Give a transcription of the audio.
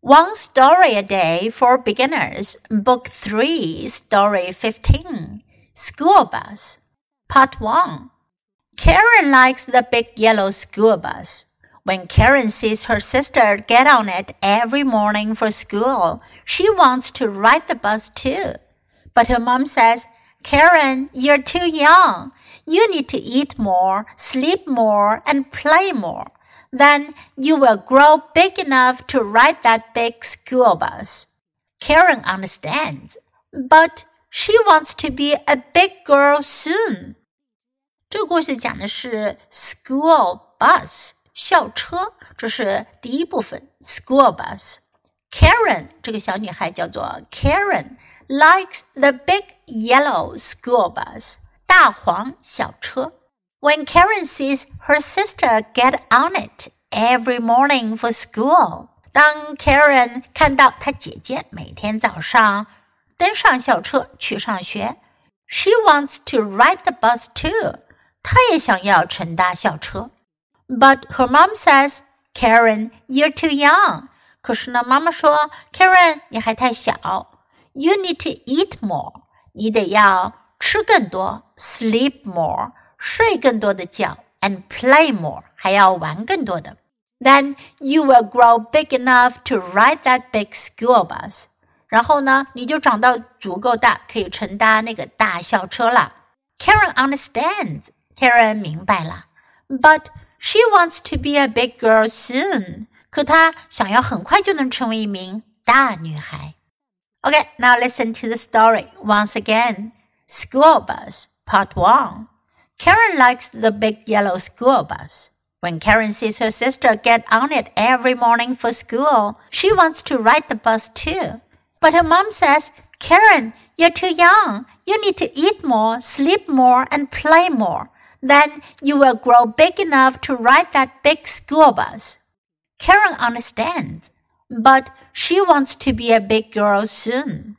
One Story a Day for Beginners, Book 3, Story 15, School Bus, Part 1. Karen likes the big yellow school bus. When Karen sees her sister get on it every morning for school, she wants to ride the bus too. But her mom says, Karen, you're too young. You need to eat more, sleep more, and play more then you will grow big enough to ride that big school bus. Karen understands, but she wants to be a big girl soon. 这个故事讲的是 school bus 校车，这是第一部分 school bus。Karen 这个小女孩叫做 Karen likes the big yellow school bus 大黄小车。 when Karen sees her sister get on it every morning for school，当 Karen 看到她姐姐每天早上登上校车去上学，she wants to ride the bus too。她也想要乘搭校车。But her mom says, Karen, you're too young。可是呢，妈妈说，Karen，你还太小。You need to eat more。你得要吃更多，sleep more。 睡更多的觉，and play more，还要玩更多的。Then you will grow big enough to ride that big school bus。然后呢，你就长到足够大，可以乘搭那个大校车了。Karen understands. Karen 明白了，but she wants to be a big girl soon. 可她想要很快就能成为一名大女孩。Okay, now listen to the story once again. School bus, part one. Karen likes the big yellow school bus. When Karen sees her sister get on it every morning for school, she wants to ride the bus too. But her mom says, Karen, you're too young. You need to eat more, sleep more, and play more. Then you will grow big enough to ride that big school bus. Karen understands, but she wants to be a big girl soon.